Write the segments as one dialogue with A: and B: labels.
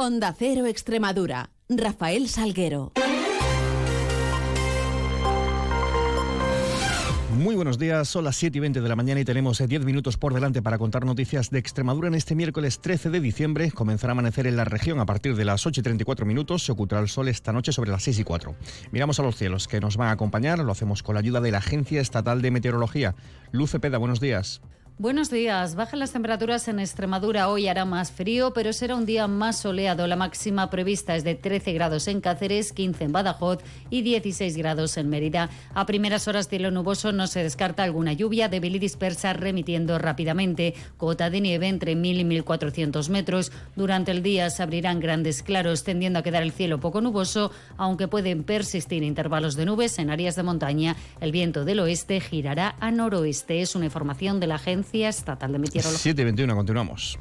A: Onda Cero Extremadura. Rafael Salguero.
B: Muy buenos días, son las 7 y 20 de la mañana y tenemos 10 eh, minutos por delante para contar noticias de Extremadura en este miércoles 13 de diciembre. Comenzará a amanecer en la región a partir de las 8 y 34 minutos. Se ocultará el sol esta noche sobre las 6 y 4. Miramos a los cielos que nos van a acompañar. Lo hacemos con la ayuda de la Agencia Estatal de Meteorología. Luce Peda, buenos días.
C: Buenos días. Bajan las temperaturas en Extremadura. Hoy hará más frío, pero será un día más soleado. La máxima prevista es de 13 grados en Cáceres, 15 en Badajoz y 16 grados en Mérida. A primeras horas cielo nuboso no se descarta alguna lluvia débil y dispersa remitiendo rápidamente. Cota de nieve entre 1.000 y 1.400 metros. Durante el día se abrirán grandes claros, tendiendo a quedar el cielo poco nuboso, aunque pueden persistir intervalos de nubes en áreas de montaña. El viento del oeste girará a noroeste. Es una información de la agencia Estatal de Meteorología.
B: 7.21, continuamos.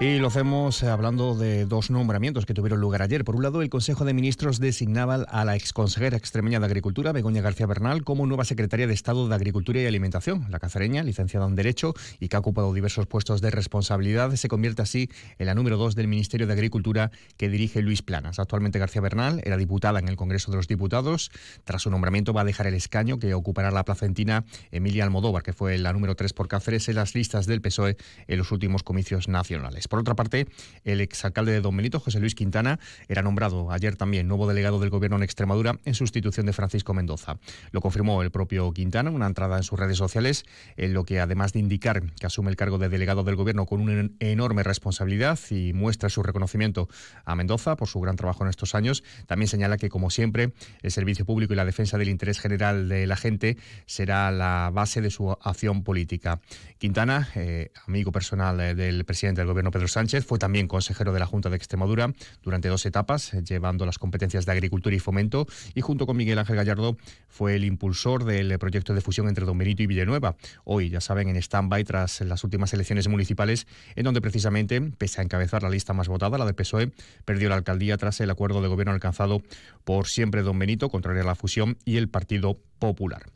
B: Y lo hacemos eh, hablando de dos nombramientos que tuvieron lugar ayer. Por un lado, el Consejo de Ministros designaba a la exconsejera extremeña de Agricultura, Begoña García Bernal, como nueva secretaria de Estado de Agricultura y Alimentación. La cazareña, licenciada en Derecho y que ha ocupado diversos puestos de responsabilidad, se convierte así en la número dos del Ministerio de Agricultura que dirige Luis Planas. Actualmente García Bernal era diputada en el Congreso de los Diputados. Tras su nombramiento va a dejar el escaño que ocupará la placentina Emilia Almodóvar, que fue la número tres por Cáceres en las listas del PSOE en los últimos comicios nacionales. Por otra parte, el exalcalde de Don Benito, José Luis Quintana, era nombrado ayer también nuevo delegado del Gobierno en Extremadura en sustitución de Francisco Mendoza. Lo confirmó el propio Quintana en una entrada en sus redes sociales, en lo que además de indicar que asume el cargo de delegado del Gobierno con una enorme responsabilidad y muestra su reconocimiento a Mendoza por su gran trabajo en estos años, también señala que, como siempre, el servicio público y la defensa del interés general de la gente será la base de su acción política. Quintana, eh, amigo personal eh, del presidente del Gobierno Pedro Sánchez, fue también consejero de la Junta de Extremadura durante dos etapas, eh, llevando las competencias de agricultura y fomento, y junto con Miguel Ángel Gallardo fue el impulsor del proyecto de fusión entre Don Benito y Villanueva. Hoy, ya saben, en stand-by tras las últimas elecciones municipales, en donde precisamente, pese a encabezar la lista más votada, la del PSOE, perdió la alcaldía tras el acuerdo de gobierno alcanzado por siempre Don Benito, contrario a la fusión, y el Partido Popular.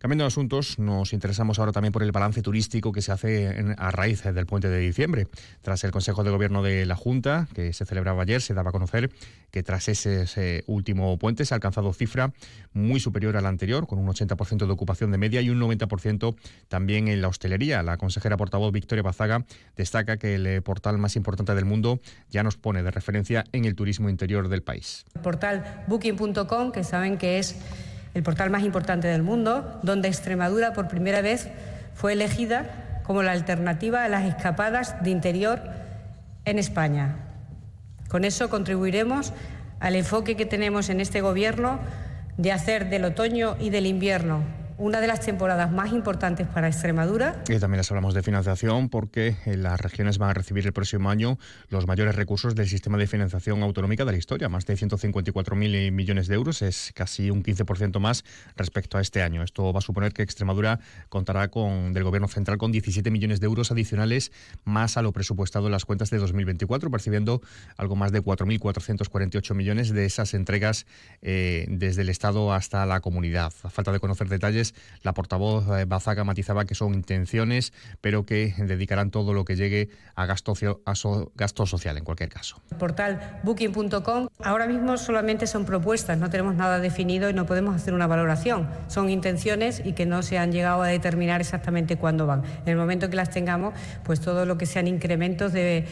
B: Cambiando de asuntos, nos interesamos ahora también por el balance turístico que se hace a raíz del puente de diciembre. Tras el Consejo de Gobierno de la Junta, que se celebraba ayer, se daba a conocer que tras ese, último puente se ha alcanzado cifra muy superior a la anterior, con un 80% de ocupación de media y un 90% también en la hostelería. La consejera portavoz Victoria Bazaga destaca que el eh, portal más importante del mundo ya nos pone de referencia en el turismo interior del país.
D: El portal booking.com, que saben que es el portal más importante del mundo, donde Extremadura por primera vez fue elegida como la alternativa a las escapadas de interior en España. Con eso contribuiremos al enfoque que tenemos en este Gobierno de hacer del otoño y del invierno una de las temporadas más importantes para Extremadura.
B: Y también les hablamos de financiación porque las regiones van a recibir el próximo año los mayores recursos del sistema de financiación autonómica de la historia, más de 154.000 millones de euros, es casi un 15% más respecto a este año. Esto va a suponer que Extremadura contará con del Gobierno central con 17 millones de euros adicionales más a lo presupuestado en las cuentas de 2024, percibiendo algo más de 4.448 millones de esas entregas eh, desde el Estado hasta la comunidad. A falta de conocer detalles, la portavoz eh, Bazaga matizaba que son intenciones, pero que dedicarán todo lo que llegue a gasto, a gasto social en cualquier caso.
D: portal booking.com ahora mismo solamente son propuestas, no tenemos nada definido y no podemos hacer una valoración. Son intenciones y que no se han llegado a determinar exactamente cuándo van. En el momento que las tengamos, pues todo lo que sean incrementos de,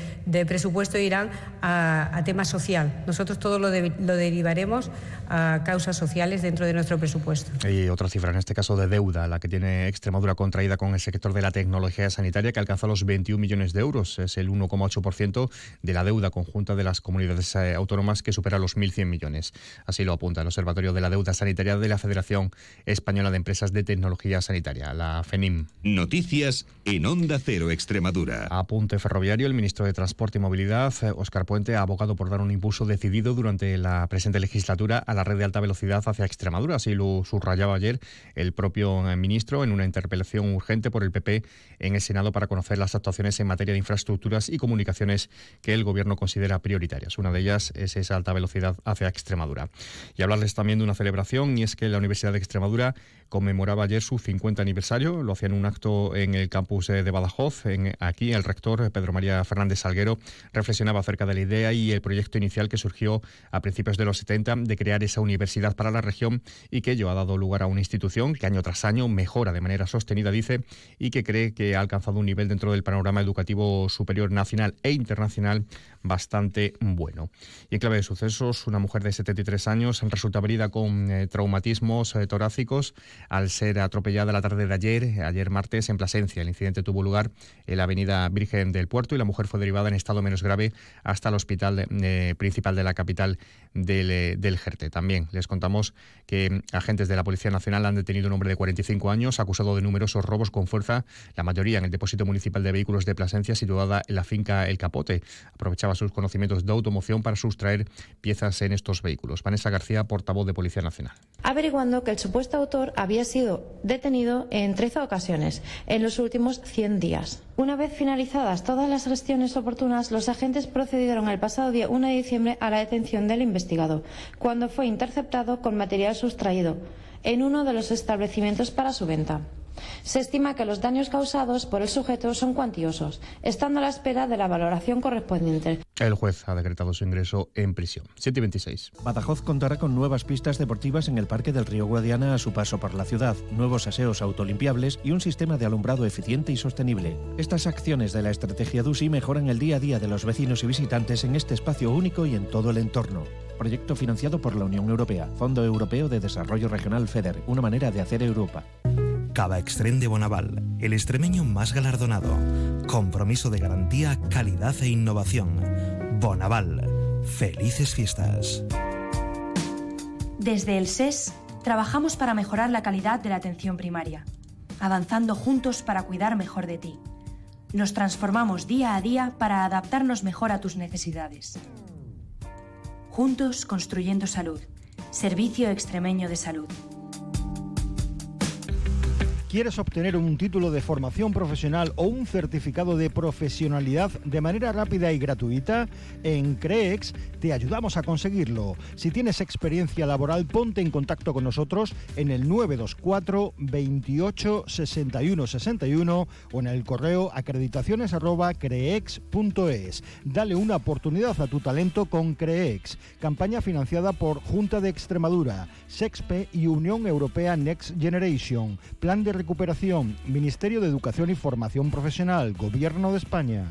D: presupuesto irán a, tema social. Nosotros todo lo, lo derivaremos a causas sociales dentro de nuestro presupuesto.
B: Y otra cifra en este caso de deuda, la que tiene Extremadura contraída con el sector de la tecnología sanitaria, que alcanza los 21 millones de euros. Es el 1,8% de la deuda conjunta de las comunidades eh, autónomas, que supera los 1.100 millones. Así lo apunta el Observatorio de la Deuda Sanitaria de la Federación Española de Empresas de Tecnología Sanitaria, la FENIM.
E: Noticias en Onda Cero Extremadura.
B: Apunte ferroviario, el ministro de Transporte y Movilidad, Óscar Puente, ha abogado por dar un impulso decidido durante la presente legislatura a la red de alta velocidad hacia Extremadura. Así lo subrayaba ayer el propio eh, ministro en una interpelación urgente por el PP en el Senado para conocer las actuaciones en materia de infraestructuras y comunicaciones que el Gobierno considera prioritarias. Una de ellas es esa alta velocidad hacia Extremadura. Y hablarles también de una celebración y es que la Universidad de Extremadura conmemoraba ayer su 50 aniversario. Lo hacía en un acto en el campus de Badajoz. En, aquí el rector Pedro María Fernández Salguero reflexionaba acerca de la idea y el proyecto inicial que surgió a principios de los 70 de crear esa universidad para la región y que ello ha dado lugar a una institución que año tras año mejora de manera sostenida, dice, y que cree que ha alcanzado un nivel dentro del panorama educativo superior nacional e internacional bastante bueno. Y en clave de sucesos, una mujer de 73 años resulta herida con eh, traumatismos eh, torácicos al ser atropellada la tarde de ayer, ayer martes, en Plasencia. El incidente tuvo lugar en la avenida Virgen del Puerto y la mujer fue derivada en estado menos grave hasta el hospital eh, principal de la capital del, del Jerte. También les contamos que mm, agentes de la Policía Nacional han detenido un hombre de 45 años acusado de numerosos robos con fuerza, la mayoría en el depósito municipal de vehículos de Plasencia situada en la finca El Capote. Aprovechaba sus conocimientos de automoción para sustraer piezas en estos vehículos. Vanessa García, portavoz de Policía Nacional.
F: Averiguando que el supuesto autor había sido detenido en 13 ocasiones en los últimos 100 días. Una vez finalizadas todas las gestiones oportunas, los agentes procedieron el pasado día 1 de diciembre a la detención del investigado, cuando fue interceptado con material sustraído en uno de los establecimientos para su venta. Se estima que los daños causados por el sujeto son cuantiosos, estando a la espera de la valoración correspondiente.
B: El juez ha decretado su ingreso en prisión. 7 y 26.
G: Badajoz contará con nuevas pistas deportivas en el Parque del Río Guadiana a su paso por la ciudad, nuevos aseos autolimpiables y un sistema de alumbrado eficiente y sostenible. Estas acciones de la estrategia DUSI mejoran el día a día de los vecinos y visitantes en este espacio único y en todo el entorno. Proyecto financiado por la Unión Europea, Fondo Europeo de Desarrollo Regional FEDER, una manera de hacer Europa.
H: Cava Extrem de Bonaval, el extremeño más galardonado. Compromiso de garantía, calidad e innovación. Bonaval. Felices fiestas.
I: Desde el SES trabajamos para mejorar la calidad de la atención primaria, avanzando juntos para cuidar mejor de ti. Nos transformamos día a día para adaptarnos mejor a tus necesidades. Juntos construyendo salud. Servicio Extremeño de Salud.
J: ¿Quieres obtener un título de formación profesional o un certificado de profesionalidad de manera rápida y gratuita? En CREEX te ayudamos a conseguirlo. Si tienes experiencia laboral, ponte en contacto con nosotros en el 924 28 61 61 o en el correo acreditaciones creex.es. Dale una oportunidad a tu talento con CREEX. Campaña financiada por Junta de Extremadura, SEXPE y Unión Europea Next Generation. Plan de recuperación, Ministerio de Educación y Formación Profesional, Gobierno de España.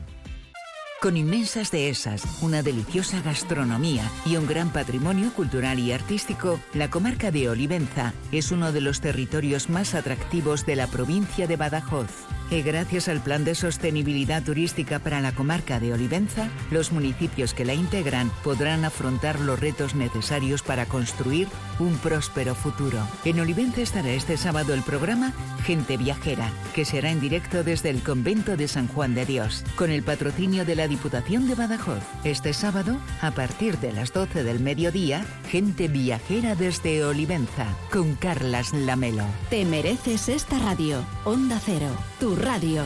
K: Con inmensas dehesas, una deliciosa gastronomía y un gran patrimonio cultural y artístico, la comarca de Olivenza es uno de los territorios más atractivos de la provincia de Badajoz. Gracias al Plan de Sostenibilidad Turística para la comarca de Olivenza, los municipios que la integran podrán afrontar los retos necesarios para construir un próspero futuro. En Olivenza estará este sábado el programa Gente Viajera, que será en directo desde el convento de San Juan de Dios, con el patrocinio de la Diputación de Badajoz. Este sábado, a partir de las 12 del mediodía, Gente Viajera desde Olivenza, con Carlas Lamelo.
A: Te mereces esta radio. Onda Cero, tu radio.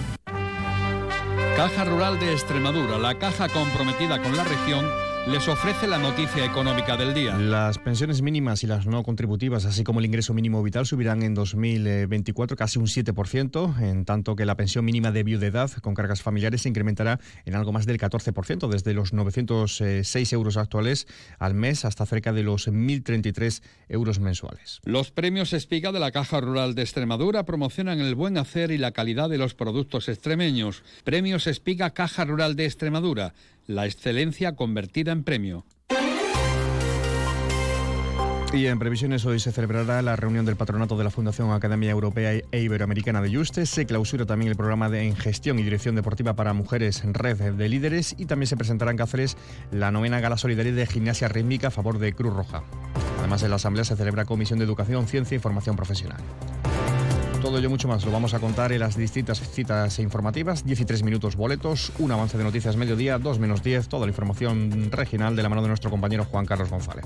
L: Caja Rural de Extremadura, la caja comprometida con la región les ofrece la noticia económica del día.
B: Las pensiones mínimas y las no contributivas, así como el ingreso mínimo vital, subirán en 2024 casi un 7%, en tanto que la pensión mínima de viudedad con cargas familiares se incrementará en algo más del 14%, desde los 906 euros actuales al mes hasta cerca de los 1.033 euros mensuales.
L: Los premios Espiga de la Caja Rural de Extremadura promocionan el buen hacer y la calidad de los productos extremeños. Premios Espiga Caja Rural de Extremadura la excelencia convertida en premio.
B: Y en previsiones hoy se celebrará la reunión del patronato de la Fundación Academia Europea e Iberoamericana de Juste. Se clausura también el programa de en gestión y dirección deportiva para mujeres en red de líderes y también se presentará en Cáceres la novena gala solidaria de gimnasia rítmica a favor de Cruz Roja. Además en la asamblea se celebra Comisión de Educación, Ciencia y Formación Profesional. Todo ello mucho más lo vamos a contar en las distintas citas informativas. 13 minutos boletos, un avance de noticias mediodía, 2 menos 10, toda la información regional de la mano de nuestro compañero Juan Carlos González.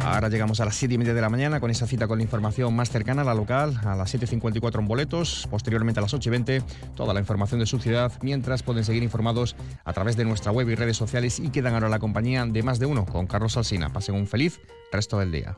B: Ahora llegamos a las 7 y media de la mañana con esa cita con la información más cercana a la local, a las 7.54 en boletos, posteriormente a las 8 y 20, toda la información de su ciudad, mientras pueden seguir informados a través de nuestra web y redes sociales y quedan ahora la compañía de más de uno con Carlos Alsina. Pasen un feliz resto del día.